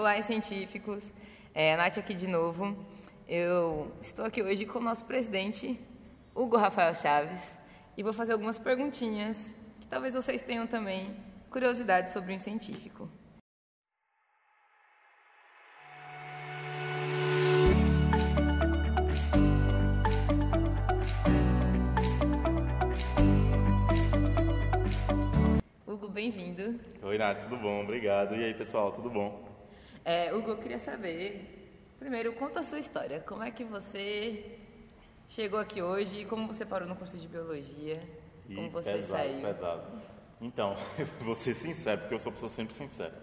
Olá, científicos. É, Nath aqui de novo. Eu estou aqui hoje com o nosso presidente, Hugo Rafael Chaves, e vou fazer algumas perguntinhas que talvez vocês tenham também curiosidade sobre um científico. Hugo, bem-vindo. Oi, Nath, tudo bom? Obrigado. E aí, pessoal, tudo bom? É, Hugo, eu queria saber, primeiro, conta a sua história. Como é que você chegou aqui hoje? Como você parou no curso de biologia? Como você pesado, saiu? pesado. Então, eu vou ser sincero, porque eu sou uma pessoa sempre sincera.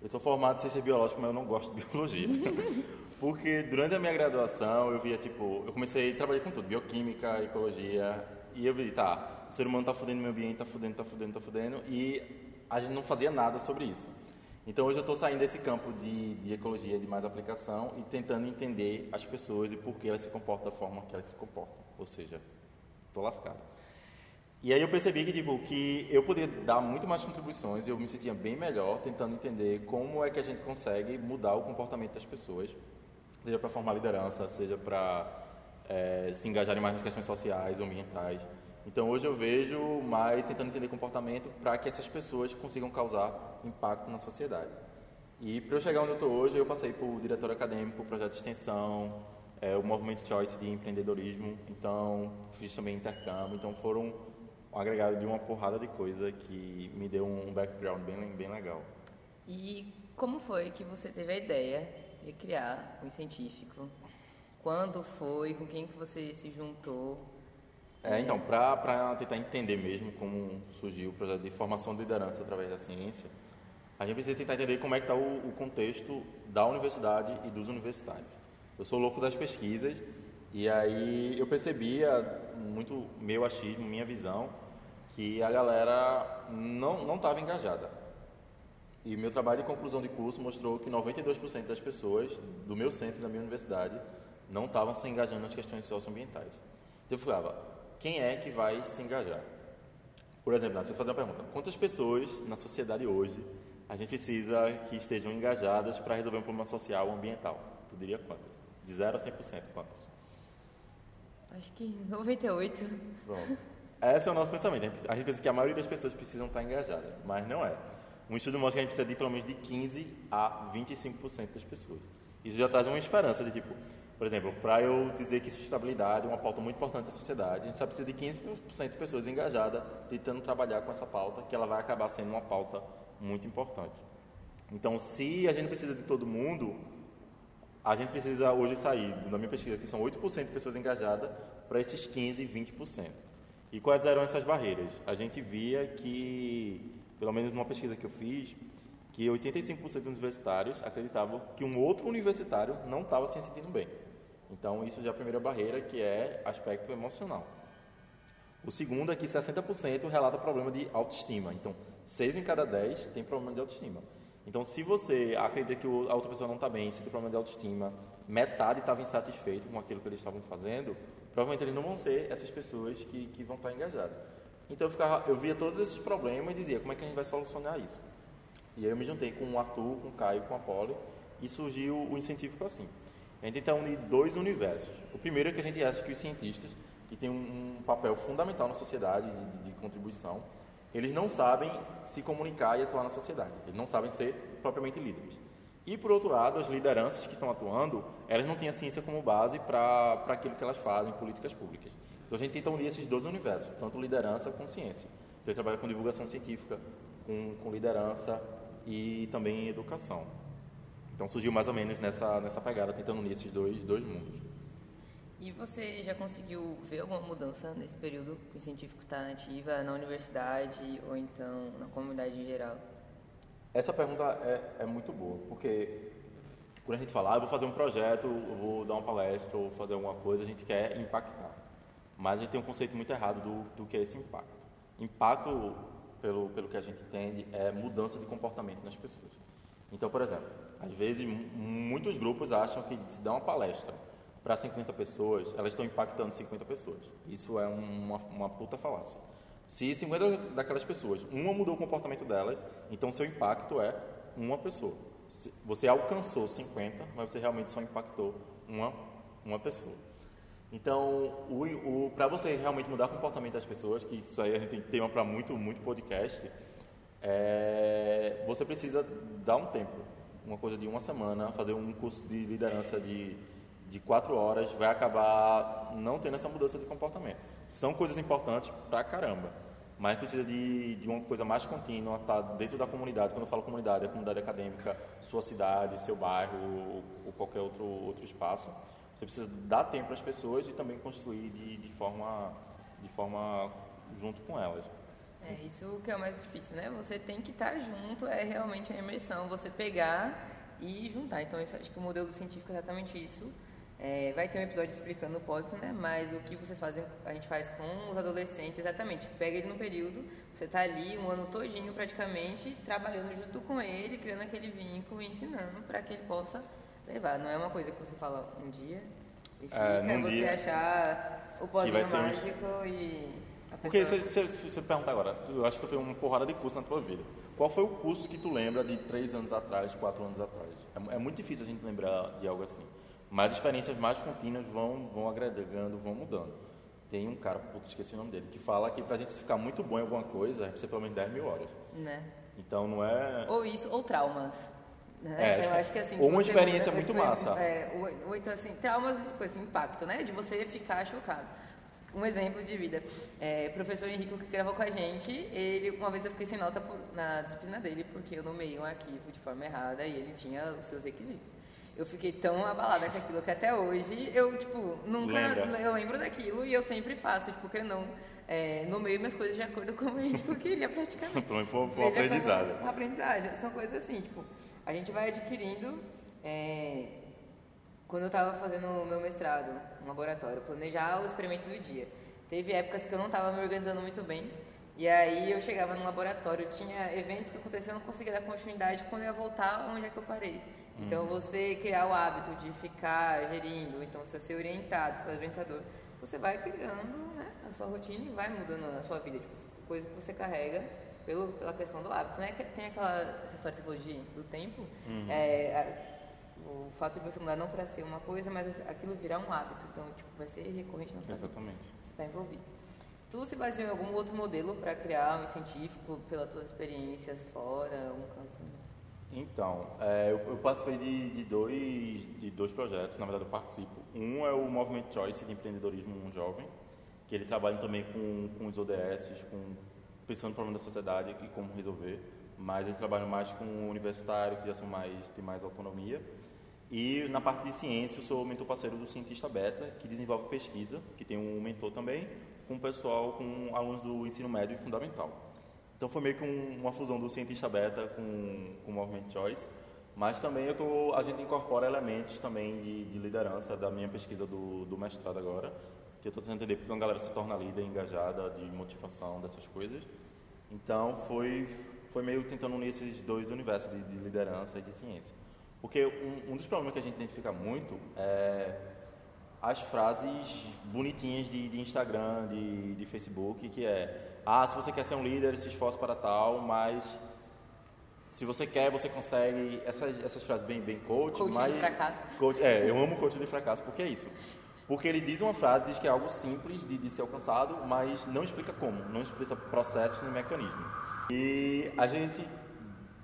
Eu sou formado em ciência biológica, mas eu não gosto de biologia. porque durante a minha graduação, eu via, tipo, eu comecei a trabalhar com tudo, bioquímica, ecologia, e eu vi, tá, o ser humano tá fudendo o meio ambiente, tá fudendo, tá fudendo, tá fudendo, e a gente não fazia nada sobre isso. Então hoje eu estou saindo desse campo de, de ecologia, de mais aplicação, e tentando entender as pessoas e por que elas se comportam da forma que elas se comportam. Ou seja, estou lascado. E aí eu percebi que, tipo, que eu poderia dar muito mais contribuições e eu me sentia bem melhor tentando entender como é que a gente consegue mudar o comportamento das pessoas, seja para formar liderança, seja para é, se engajarem mais nas questões sociais, ambientais. Então hoje eu vejo mais tentando entender comportamento para que essas pessoas consigam causar impacto na sociedade. E para eu chegar onde eu estou hoje, eu passei por diretor acadêmico, projeto de extensão, é, o movimento Choice de empreendedorismo, então fiz também intercâmbio, então foram um agregado de uma porrada de coisa que me deu um background bem, bem legal. E como foi que você teve a ideia de criar o científico? Quando foi? Com quem que você se juntou? É, então, para tentar entender mesmo como surgiu o projeto de formação de liderança através da ciência, a gente precisa tentar entender como é que está o, o contexto da universidade e dos universitários. Eu sou louco das pesquisas e aí eu percebia muito meu achismo, minha visão, que a galera não estava engajada. E meu trabalho de conclusão de curso mostrou que 92% das pessoas do meu centro, da minha universidade, não estavam se engajando nas questões socioambientais. Então eu falava, quem é que vai se engajar? Por exemplo, deixa eu fazer uma pergunta. Quantas pessoas na sociedade hoje a gente precisa que estejam engajadas para resolver um problema social ou ambiental? Tu diria quantas? De 0 a 100%, quantas? Acho que 98. Pronto. Esse é o nosso pensamento. A gente pensa que a maioria das pessoas precisam estar engajadas, mas não é. Um estudo mostra que a gente precisa de pelo menos de 15 a 25% das pessoas. Isso já traz uma esperança de tipo, por exemplo, para eu dizer que sustentabilidade é uma pauta muito importante da sociedade, a gente só precisa de 15% de pessoas engajadas tentando trabalhar com essa pauta, que ela vai acabar sendo uma pauta muito importante. Então, se a gente precisa de todo mundo, a gente precisa hoje sair, na minha pesquisa, que são 8% de pessoas engajadas, para esses 15, 20%. E quais eram essas barreiras? A gente via que, pelo menos numa pesquisa que eu fiz, que 85% dos universitários acreditavam que um outro universitário não estava se sentindo bem. Então, isso já é a primeira barreira, que é aspecto emocional. O segundo é que 60% relata problema de autoestima. Então, 6 em cada 10 tem problema de autoestima. Então, se você acredita que a outra pessoa não está bem, se tem problema de autoestima, metade estava insatisfeito com aquilo que eles estavam fazendo, provavelmente eles não vão ser essas pessoas que, que vão estar engajadas. Então, eu, ficava, eu via todos esses problemas e dizia, como é que a gente vai solucionar isso? E aí eu me juntei com o Arthur, com o Caio, com a Poli, e surgiu o incentivo assim. A gente tenta unir dois universos. O primeiro é que a gente acha que os cientistas, que têm um, papel fundamental na sociedade de, de, contribuição, eles não sabem se comunicar e atuar na sociedade. Eles não sabem ser propriamente líderes. E, por outro lado, as lideranças que estão atuando, elas não têm a ciência como base para aquilo que elas fazem, políticas públicas. Então, a gente tenta unir esses dois universos, tanto liderança com ciência. Então, eu trabalho com divulgação científica, com, com liderança e também educação. Então surgiu mais ou menos nessa, nessa pegada, tentando unir esses dois, dois mundos. E você já conseguiu ver alguma mudança nesse período que o científico está ativa na universidade ou então na comunidade em geral? Essa pergunta é, é muito boa, porque quando a gente fala, ah, eu vou fazer um projeto, eu vou dar uma palestra ou fazer alguma coisa, a gente quer impactar. Mas a gente tem um conceito muito errado do, do que é esse impacto. Impacto, pelo, pelo que a gente entende, é mudança de comportamento nas pessoas. Então, por exemplo, às vezes muitos grupos acham que se dá uma palestra para 50 pessoas, elas estão impactando 50 pessoas. Isso é uma, uma puta falácia. Se 50 daquelas pessoas, uma mudou o comportamento dela, então seu impacto é uma pessoa. Você alcançou 50, mas você realmente só impactou uma, uma pessoa. Então, o, o para você realmente mudar o comportamento das pessoas, que isso aí a gente tem tema para muito, muito podcast, é, você precisa dar um tempo, uma coisa de uma semana, fazer um curso de liderança de, de quatro horas, vai acabar não tendo essa mudança de comportamento. São coisas importantes pra caramba, mas precisa de, de uma coisa mais contínua, tá dentro da comunidade. Quando eu falo comunidade, é comunidade acadêmica, sua cidade, seu bairro ou, ou qualquer outro, outro espaço você precisa dar tempo para as pessoas e também construir de, de, forma, de forma junto com elas. É isso que é o mais difícil, né? Você tem que estar junto, é realmente a imersão, você pegar e juntar. Então, isso, acho que o modelo científico é exatamente isso. É, vai ter um episódio explicando o POTS, né? Mas o que vocês fazem, a gente faz com os adolescentes, exatamente. Pega ele no período, você está ali um ano todinho praticamente, trabalhando junto com ele, criando aquele vínculo e ensinando para que ele possa levar. Não é uma coisa que você fala um dia e é, fica, é, você dia achar o pozinho mágico um... e... Porque se, se, se, você perguntar agora, eu acho que tu fez uma porrada de curso na tua vida. Qual foi o curso que tu lembra de três anos atrás, de quatro anos atrás? É, é, muito difícil a gente lembrar de algo assim. Mas experiências mais contínuas vão, vão agregando, vão mudando. Tem um cara, putz, esqueci o nome dele, que fala que pra gente ficar muito bom em alguma coisa, gente precisa pelo menos 10 mil horas. Né? Então não é. Ou isso, ou traumas. Né? É, eu acho que assim. Ou uma experiência muito massa. É, ou, ou, então assim, traumas esse impacto, né? De você ficar chocado. Um exemplo de vida. É, professor Henrique que gravou com a gente, ele uma vez eu fiquei sem nota por, na disciplina dele porque eu nomeei um arquivo de forma errada e ele tinha os seus requisitos. Eu fiquei tão abalada com aquilo que até hoje eu, tipo, nunca Lembra. eu lembro daquilo e eu sempre faço, tipo, porque não é, nomeio minhas coisas de acordo com o que eu queria praticamente. Então foi, foi um aprendizado. Uma aprendizagem. São coisas assim, tipo, a gente vai adquirindo. É, quando eu estava fazendo o meu mestrado no laboratório, planejar o experimento do dia. Teve épocas que eu não estava me organizando muito bem. E aí eu chegava no laboratório, tinha eventos que aconteciam, eu não conseguia dar continuidade quando eu ia voltar onde é que eu parei. Então uhum. você criar o hábito de ficar gerindo, então você ser orientado pelo orientador, você vai criando né, a sua rotina e vai mudando a sua vida, tipo, coisa que você carrega pelo, pela questão do hábito. Né? Tem aquela essa história que você falou de, do tempo, uhum. é, a, o fato de você mudar não para ser uma coisa, mas aquilo virar um hábito. Então, tipo, vai ser recorrente na sua Exatamente. vida. Você está envolvido. Tu se baseou em algum outro modelo para criar um científico pelas tuas experiências fora, um canto? Então, é, eu, eu, participei de, de, dois, de dois projetos, na verdade eu participo. Um é o Movement Choice de Empreendedorismo Jovem, que ele trabalha também com, com os ODS, com, pensando no problema da sociedade e como resolver, mas eles trabalham mais com o universitário, que já são mais, tem mais autonomia. E na parte de ciência, eu sou mentor parceiro do Cientista Beta, que desenvolve pesquisa, que tem um mentor também, com o pessoal, com alunos do ensino médio e fundamental. Então foi meio que um, uma fusão do cientista beta com, com o Movement Choice, mas também eu tô, a gente incorpora elementos também de, de liderança da minha pesquisa do, do mestrado agora, que eu estou tentando entender porque uma galera se torna líder, engajada, de motivação, dessas coisas. Então foi, foi meio tentando unir esses dois universos de, de liderança e de ciência. Porque um, um, dos problemas que a gente identifica muito é as frases bonitinhas de, de Instagram, de, de Facebook, que é ah, se você quer ser um líder, se esforce para tal, mas se você quer, você consegue. Essas, essas frases bem, bem coach, coach mas. De fracasso. Coach, é, eu amo coach de fracasso, porque é isso. Porque ele diz uma frase, diz que é algo simples de, de ser alcançado, mas não explica como, não explica processo nem mecanismo. E a gente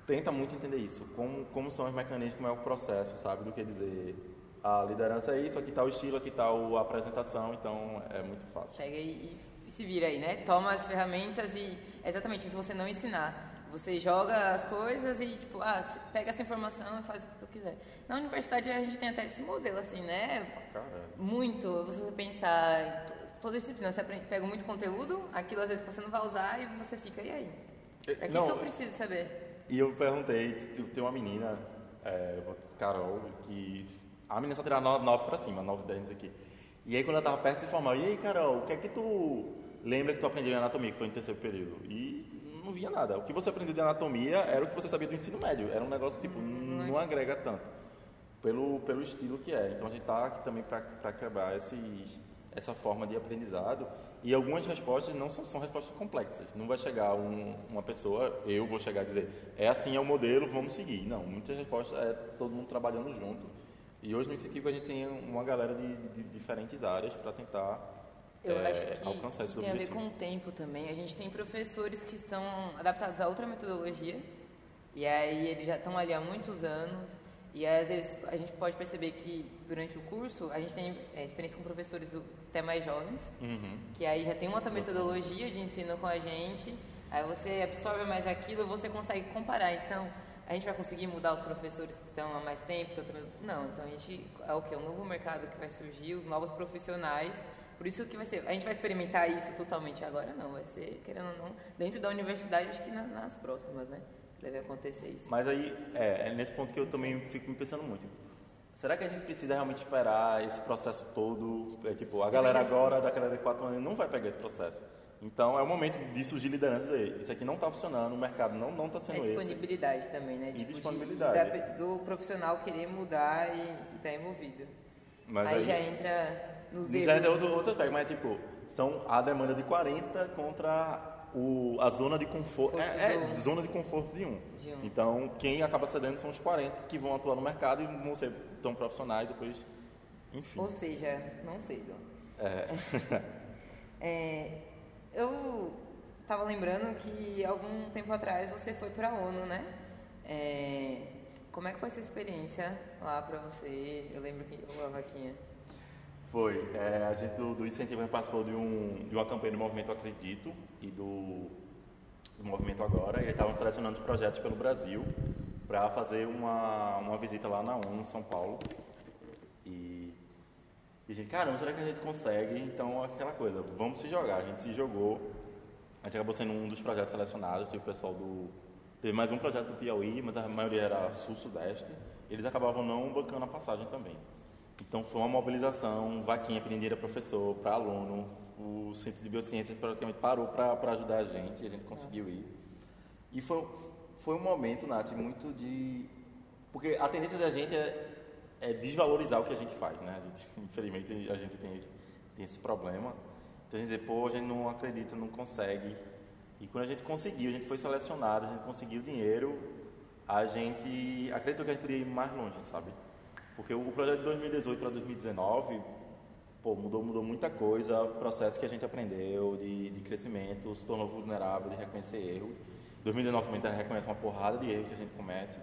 tenta muito entender isso, como, como são os mecanismos, como é o processo, sabe? Do que dizer, a liderança é isso, aqui está o estilo, aqui está a apresentação, então é muito fácil. Pega e se vira aí, né? Toma as ferramentas e exatamente isso você não ensinar. Você joga as coisas e, tipo, ah, pega essa informação e faz o que tu quiser. Na universidade a gente tem até esse modelo, assim, né? Muito. Você pensar, toda disciplina, você aprende, pega muito conteúdo, aquilo às vezes você não vai usar e você fica, e aí? Pra que, não, que eu preciso saber? E eu perguntei, tem uma menina, é, Carol, que a menina só tirava 9 para cima, 9, 10 aqui. E aí quando ela tava perto de se formar, e aí Carol, o que é que tu lembra que tu aprendeu em anatomia, que foi no terceiro período? E não via nada. O que você aprendeu de anatomia era o que você sabia do ensino médio. Era um negócio tipo, não, não agrega tanto. Pelo, pelo estilo que é. Então a gente está aqui também para quebrar esses, essa forma de aprendizado E algumas respostas não são, são respostas complexas. Não vai chegar um, uma pessoa, eu vou chegar a dizer, é assim é o modelo, vamos seguir. Não, muitas respostas é todo mundo trabalhando junto. E hoje no incentivo a gente tem uma galera de, de, de diferentes áreas para tentar eu é, acho que alcançar esse tem objetivo. a ver com o tempo também. A gente tem professores que estão adaptados a outra metodologia e aí eles já estão ali há muitos anos e às vezes a gente pode perceber que durante o curso a gente tem é, experiência com professores até mais jovens, Uhum. que aí já tem uma outra metodologia de ensino com a gente, aí você absorve mais aquilo, você consegue comparar. Então, a gente vai conseguir mudar os professores que estão há mais tempo? que estão- Não, então a gente é o que? O novo mercado que vai surgir, os novos profissionais. Por isso que vai ser. A gente vai experimentar isso totalmente agora? Não, vai ser, querendo ou não, dentro da universidade, acho que na- nas próximas, né? Deve acontecer isso. Mas aí, é, é nesse ponto que eu também fico me pensando muito. Será que a gente precisa realmente esperar esse processo todo? É, tipo, a galera agora, da galera de 4 anos, não vai pegar esse processo. Então, é o momento de surgir lideranças aí. Isso aqui não está funcionando, o mercado não não está É sendo esse. disponibilidade também, né? E Tipo, de- disponibilidade. da- do profissional querer mudar e estar envolvido. Mas aí, aí- já entra nos Já erros. é outro, outro aspecto, mas tipo, são a demanda de 40 contra o, a zona de conforto. É, do é zona de conforto de um. De um. Então, quem acaba cedendo são os 40 que vão atuar no mercado e vão ser tão profissionais depois. Enfim. Ou seja, não sei, Dom. É. É, eu estava lembrando que algum tempo atrás você foi para a ONU, né? É, como é que foi essa experiência lá para você? Eu lembro que a vaquinha. Foi. É, a gente do, do incentivo participou de, um, de uma campanha do Movimento Acredito e do, do Movimento Agora. E eles estavam selecionando os projetos pelo Brasil para fazer uma, uma visita lá na ONU, em São Paulo. E, e a gente, caramba, será que a gente consegue? Então, aquela coisa, vamos se jogar. A gente se jogou. A gente acabou sendo um dos projetos selecionados. Teve o pessoal do. Teve mais um projeto do Piauí, mas a maioria era sul-sudeste. Eles acabavam não bancando a passagem também. Então foi uma mobilização, vaquinha prendeira professor para aluno, o Centro de Biociências praticamente parou para ajudar a gente, e a gente conseguiu ir. E foi, foi um momento, Nath, muito de... Porque a tendência da gente é, é desvalorizar o que a gente faz, né? A gente, infelizmente a gente tem esse, tem esse problema. Então a gente pô, a gente não acredita, não consegue. E quando a gente conseguiu, a gente foi selecionado, a gente conseguiu dinheiro, a gente acreditou que a gente podia ir mais longe, sabe? Porque o projeto de 2018 para 2019, pô, mudou, mudou muita coisa, processo que a gente aprendeu de, de crescimento, se tornou vulnerável, de reconhecer erro. 2019 também tá- reconhece uma porrada de erros que a gente comete,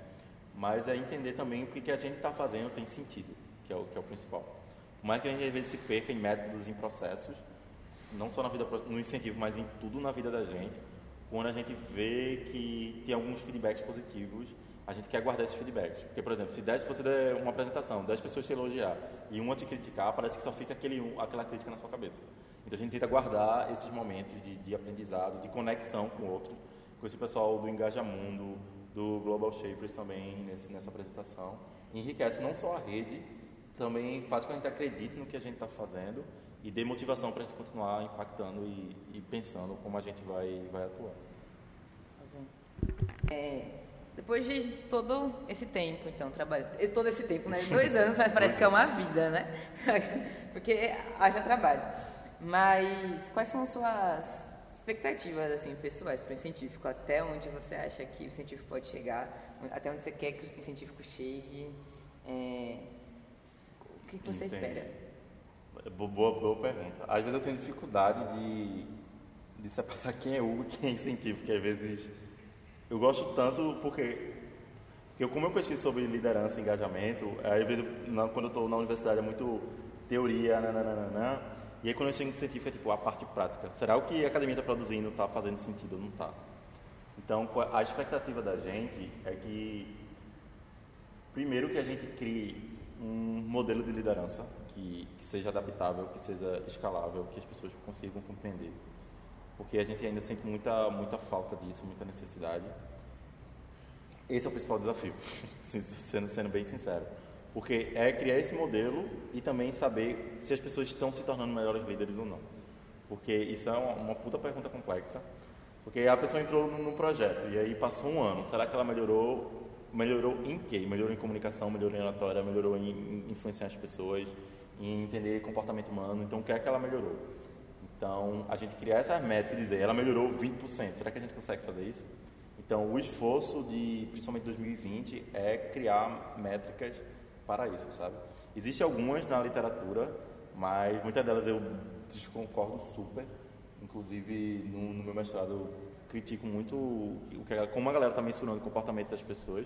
mas é entender também o que, que a gente está fazendo tem sentido, que é, o, que é o principal. Por mais que a gente às vezes se perca em métodos, em processos, não só na vida, no incentivo, mas em tudo na vida da gente, quando a gente vê que tem alguns feedbacks positivos, a gente quer guardar esses feedbacks. Porque, por exemplo, se 10, você der uma apresentação, 10 pessoas te elogiar e uma te criticar, parece que só fica aquele, aquela crítica na sua cabeça. Então a gente tenta guardar esses momentos de, de aprendizado, de conexão com o outro, com esse pessoal do Engajamundo, do Global Shapers também nesse, nessa apresentação. Enriquece não só a rede, também faz com que a gente acredite no que a gente está fazendo e dê motivação para a gente continuar impactando e, e pensando como a gente vai, vai atuar. É, depois de todo esse tempo, então, trabalho, esse- todo esse tempo, né? Dois anos, mas parece que é uma vida, né? Porque haja trabalho. Mas quais são as suas expectativas, assim, pessoais para o científico? Até onde você acha que o científico pode chegar? Até onde você quer que o científico chegue? É, o que, que você Entendo. espera? Bo- Boa, boa pergunta. Às vezes eu tenho dificuldade de, de separar quem é Hugo e quem é científico, porque às vezes eu gosto tanto porque, porque como eu pesquiso sobre liderança e engajamento, às vezes quando eu estou na universidade é muito teoria, nananana, e aí quando eu chego no científico é tipo a parte prática. Será o que a academia está produzindo está fazendo sentido ou não está? Então a expectativa da gente é que Primeiro que a gente crie um modelo de liderança que, que seja adaptável, que seja escalável, que as pessoas consigam compreender. Porque a gente ainda sente muita, muita falta disso, muita necessidade. Esse é o principal desafio, sendo, sendo bem sincero. Porque é criar esse modelo e também saber se as pessoas estão se tornando melhores líderes ou não. Porque isso é uma, uma puta pergunta complexa. Porque a pessoa entrou no, no projeto e aí passou um ano. Será que ela melhorou? Melhorou em quê? Melhorou em comunicação, melhorou em oratória, melhorou em, influenciar as pessoas, em entender comportamento humano. Então, o que é que ela melhorou? Então, a gente criar essas métricas e dizer, ela melhorou 20%, será que a gente consegue fazer isso? Então, o esforço de, principalmente 2020, é criar métricas para isso, sabe? Existem algumas na literatura, mas muitas delas eu concordo super. Inclusive, no, no meu mestrado, eu critico muito o que, como a galera está mensurando o comportamento das pessoas.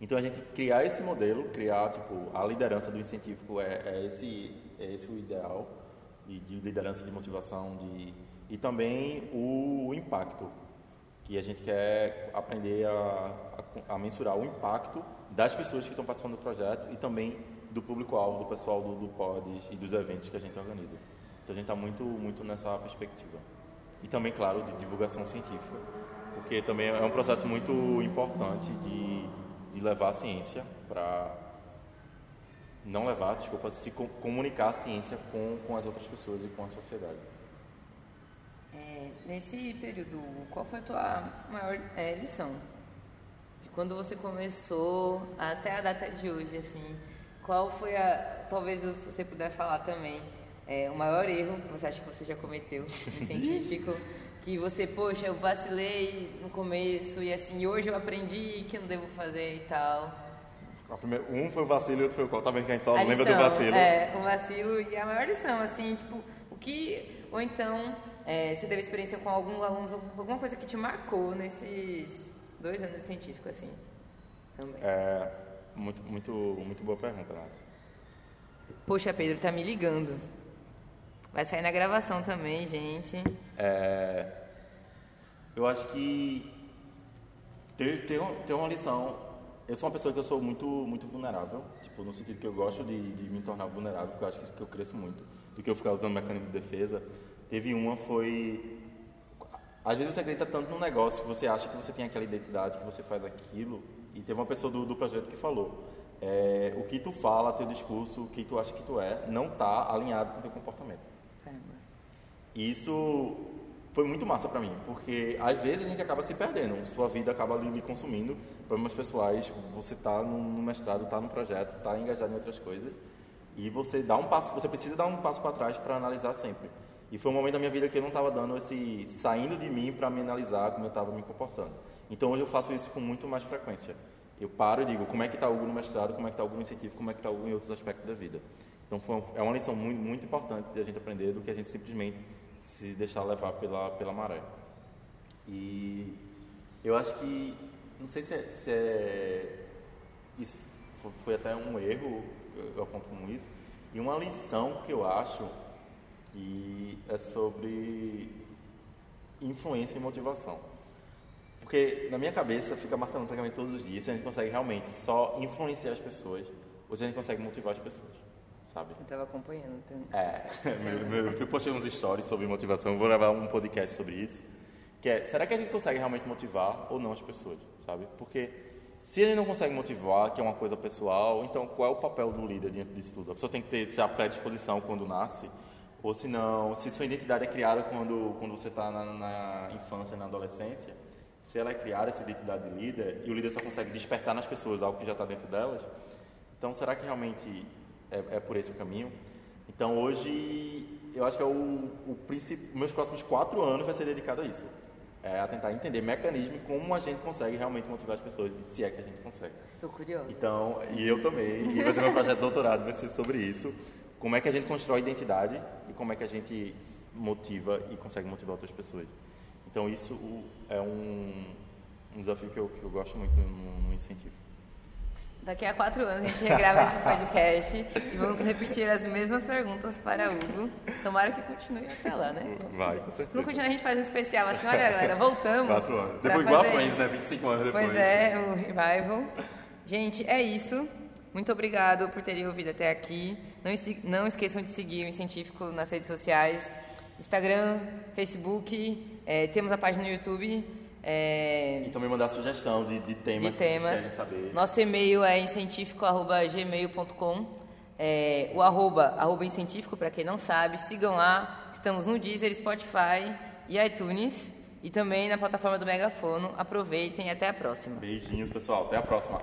Então, a gente criar esse modelo, criar, tipo, a liderança do incentivo é, é esse, é esse o ideal de, de liderança, de motivação, de, e também o, o, impacto, que a gente quer aprender a, a, a, mensurar o impacto das pessoas que estão participando do projeto e também do público-alvo, do pessoal do, do e dos eventos que a gente organiza. Então, a gente está muito, muito nessa perspectiva. E também, claro, de divulgação científica, porque também é um processo muito importante de de levar a ciência para não levar, desculpa, se comunicar a ciência com, com as outras pessoas e com a sociedade. É, nesse período, qual foi a tua maior é, lição? De quando você começou até a data de hoje, assim, qual foi a, talvez se você puder falar também, é, o maior erro que você acha que você já cometeu no científico? Que você, poxa, eu vacilei no começo e assim, hoje eu aprendi que não devo fazer e tal. Primeira, um foi o vacilo e outro foi o qual? Tá vendo que a gente só a lembra lição, do vacilo? É, o vacilo e a maior lição, assim, tipo, o que, ou então, é, você teve experiência com algum aluno, alguma coisa que te marcou nesses dois anos científicos, assim, também. É, muito, muito, muito boa pergunta, Nath. Poxa, Pedro, tá me ligando. Vai sair na gravação também, gente. É, eu acho que tem, tem, tem uma lição. Eu sou uma pessoa que eu sou muito, muito vulnerável, tipo, no sentido que eu gosto de, de me tornar vulnerável, porque eu acho que, que eu cresço muito, do que eu ficar usando mecanismo de defesa. Teve uma, foi às vezes você acredita tanto no negócio que você acha que você tem aquela identidade, que você faz aquilo. E teve uma pessoa do, do projeto que falou: é, o que tu fala, teu discurso, o que tu acha que tu é, não está alinhado com teu comportamento. E isso foi muito massa para mim, porque às vezes a gente acaba se perdendo, sua vida acaba lhe consumindo, problemas pessoais, você está no mestrado, está no projeto, está engajado em outras coisas, e você dá um passo, você precisa dar um passo para trás para analisar sempre. E foi um momento da minha vida que eu não estava dando esse saindo de mim para me analisar como eu estava me comportando. Então hoje eu faço isso com muito mais frequência. Eu paro e digo como é que está o no mestrado, como é que está o no incentivo, como é que está o em outros aspectos da vida. Então foi, é uma lição muito, muito importante de a gente aprender do que a gente simplesmente se deixar levar pela, pela maré. E eu acho que, não sei se é, se é isso foi até um erro, eu aponto como isso, e uma lição que eu acho que é sobre influência e motivação. Porque na minha cabeça fica marcando praticamente todos os dias se a gente consegue realmente só influenciar as pessoas ou se a gente consegue motivar as pessoas sabe? Eu estava acompanhando. Então... É, meu, meu, eu postei uns stories sobre motivação, vou gravar um podcast sobre isso, que é, será que a gente consegue realmente motivar ou não as pessoas, sabe? Porque se ele não consegue motivar, que é uma coisa pessoal, então qual é o papel do líder diante disso tudo? A pessoa tem que ter se a predisposição quando nasce, ou se não, se sua identidade é criada quando, quando você está na, na infância e na adolescência, se ela é criada, essa identidade de líder, e o líder só consegue despertar nas pessoas algo que já está dentro delas, então será que realmente é, é por esse caminho. Então hoje eu acho que é o, o meus próximos quatro anos vai ser dedicado a isso. É a tentar entender mecanismo e como a gente consegue realmente motivar as pessoas, se é que a gente consegue. Estou curioso. Então, e eu também, e vai ser meu projeto de doutorado, vai ser sobre isso. Como é que a gente constrói identidade e como é que a gente motiva e consegue motivar outras pessoas. Então isso é um, um desafio que eu, que eu gosto muito no, no incentivo. Daqui a quatro anos a gente regrava esse podcast e vamos repetir as mesmas perguntas para Hugo. Tomara que continue até lá, né? Vai, com certeza. Se não continuar, a gente faz um especial assim, olha galera, voltamos. Quatro anos. Depois igual a Friends, né? 25 anos depois. Pois é, o revival. Gente, é isso. Muito obrigado por terem ouvido até aqui. Não, não esqueçam de seguir o Científico nas redes sociais. Instagram, Facebook, é, temos a página no YouTube. É... E também mandar sugestão de, de tema de que temas. vocês querem saber. Nosso e-mail é incentifico.gmail.com é, o arroba, arroba incentifico, para quem não sabe, sigam lá. Estamos no Deezer, Spotify e iTunes. E também na plataforma do Megafono. Aproveitem e até a próxima. Beijinhos, pessoal. Até a próxima.